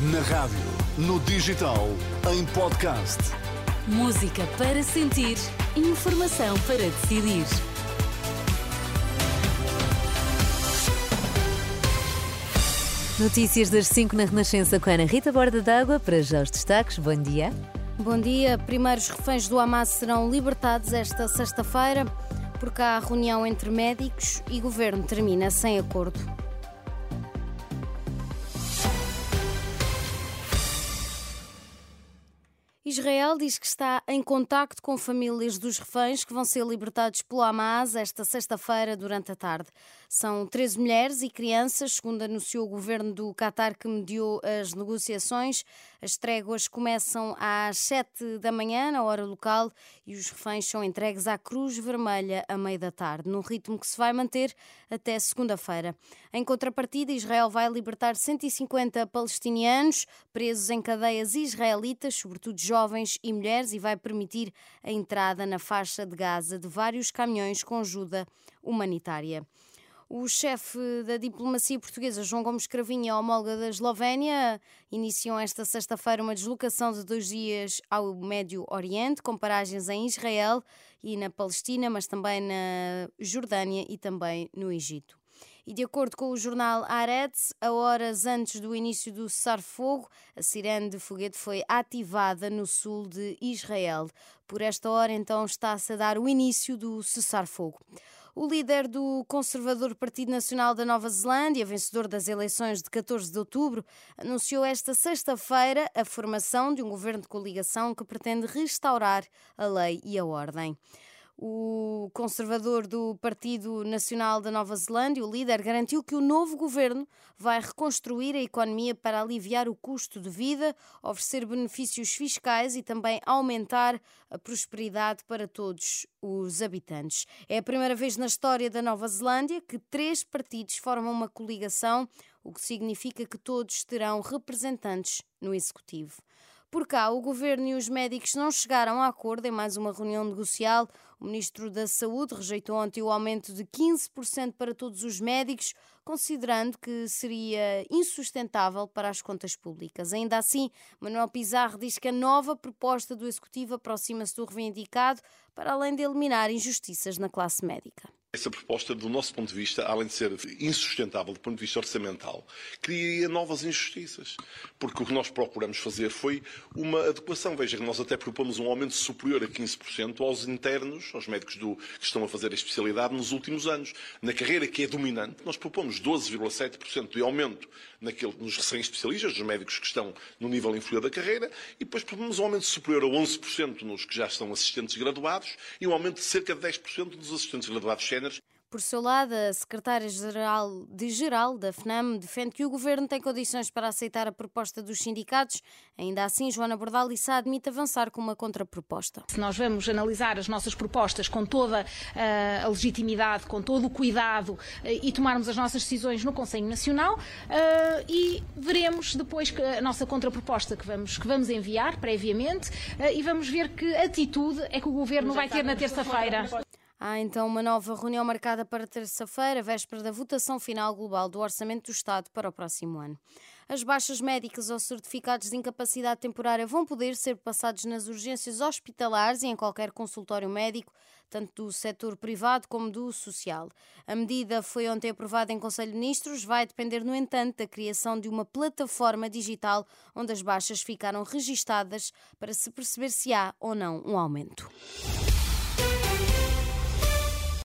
Na rádio, no digital, em podcast. Música para sentir, informação para decidir. Notícias das 5 na Renascença com Ana Rita Borda d'Água. Para já os destaques. Bom dia. Bom dia. Primeiros reféns do Hamas serão libertados esta sexta-feira. Por cá, a reunião entre médicos e governo termina sem acordo. Israel diz que está em contacto com famílias dos reféns que vão ser libertados pelo Hamas esta sexta-feira durante a tarde. São 13 mulheres e crianças, segundo anunciou o governo do Qatar que mediou as negociações. As tréguas começam às 7 da manhã, na hora local, e os reféns são entregues à Cruz Vermelha à meia da tarde, num ritmo que se vai manter até segunda-feira. Em contrapartida, Israel vai libertar 150 palestinianos presos em cadeias israelitas, sobretudo jovens e mulheres, e vai permitir a entrada na faixa de Gaza de vários caminhões com ajuda humanitária. O chefe da diplomacia portuguesa, João Gomes Cravinha, homóloga da Eslovénia, iniciam esta sexta-feira uma deslocação de dois dias ao Médio Oriente, com paragens em Israel e na Palestina, mas também na Jordânia e também no Egito. E de acordo com o jornal Haaretz, a horas antes do início do cessar-fogo, a sirene de foguete foi ativada no sul de Israel. Por esta hora, então, está-se a dar o início do cessar-fogo. O líder do conservador Partido Nacional da Nova Zelândia, vencedor das eleições de 14 de outubro, anunciou esta sexta-feira a formação de um governo de coligação que pretende restaurar a lei e a ordem. O conservador do Partido Nacional da Nova Zelândia, o líder, garantiu que o novo governo vai reconstruir a economia para aliviar o custo de vida, oferecer benefícios fiscais e também aumentar a prosperidade para todos os habitantes. É a primeira vez na história da Nova Zelândia que três partidos formam uma coligação, o que significa que todos terão representantes no executivo. Por cá, o governo e os médicos não chegaram a acordo em mais uma reunião negocial. O ministro da Saúde rejeitou ontem o aumento de 15% para todos os médicos, considerando que seria insustentável para as contas públicas. Ainda assim, Manuel Pizarro diz que a nova proposta do executivo aproxima-se do reivindicado, para além de eliminar injustiças na classe médica. Essa proposta, do nosso ponto de vista, além de ser insustentável do ponto de vista orçamental, criaria novas injustiças. Porque o que nós procuramos fazer foi uma adequação. Veja que nós até propomos um aumento superior a 15% aos internos, aos médicos do, que estão a fazer a especialidade nos últimos anos. Na carreira que é dominante, nós propomos 12,7% de aumento naquele, nos recém-especialistas, dos médicos que estão no nível inferior da carreira, e depois propomos um aumento superior a 11% nos que já estão assistentes graduados e um aumento de cerca de 10% dos assistentes graduados por seu lado, a secretária-geral de geral da FNAM defende que o governo tem condições para aceitar a proposta dos sindicatos. Ainda assim, Joana Bordalissa admite avançar com uma contraproposta. Se nós vamos analisar as nossas propostas com toda uh, a legitimidade, com todo o cuidado uh, e tomarmos as nossas decisões no Conselho Nacional uh, e veremos depois que a nossa contraproposta que vamos, que vamos enviar previamente e vamos ver que atitude é que o governo vai ter na terça-feira. Há então uma nova reunião marcada para terça-feira, véspera da votação final global do Orçamento do Estado para o próximo ano. As baixas médicas ou certificados de incapacidade temporária vão poder ser passados nas urgências hospitalares e em qualquer consultório médico, tanto do setor privado como do social. A medida foi ontem aprovada em Conselho de Ministros, vai depender, no entanto, da criação de uma plataforma digital onde as baixas ficaram registadas para se perceber se há ou não um aumento.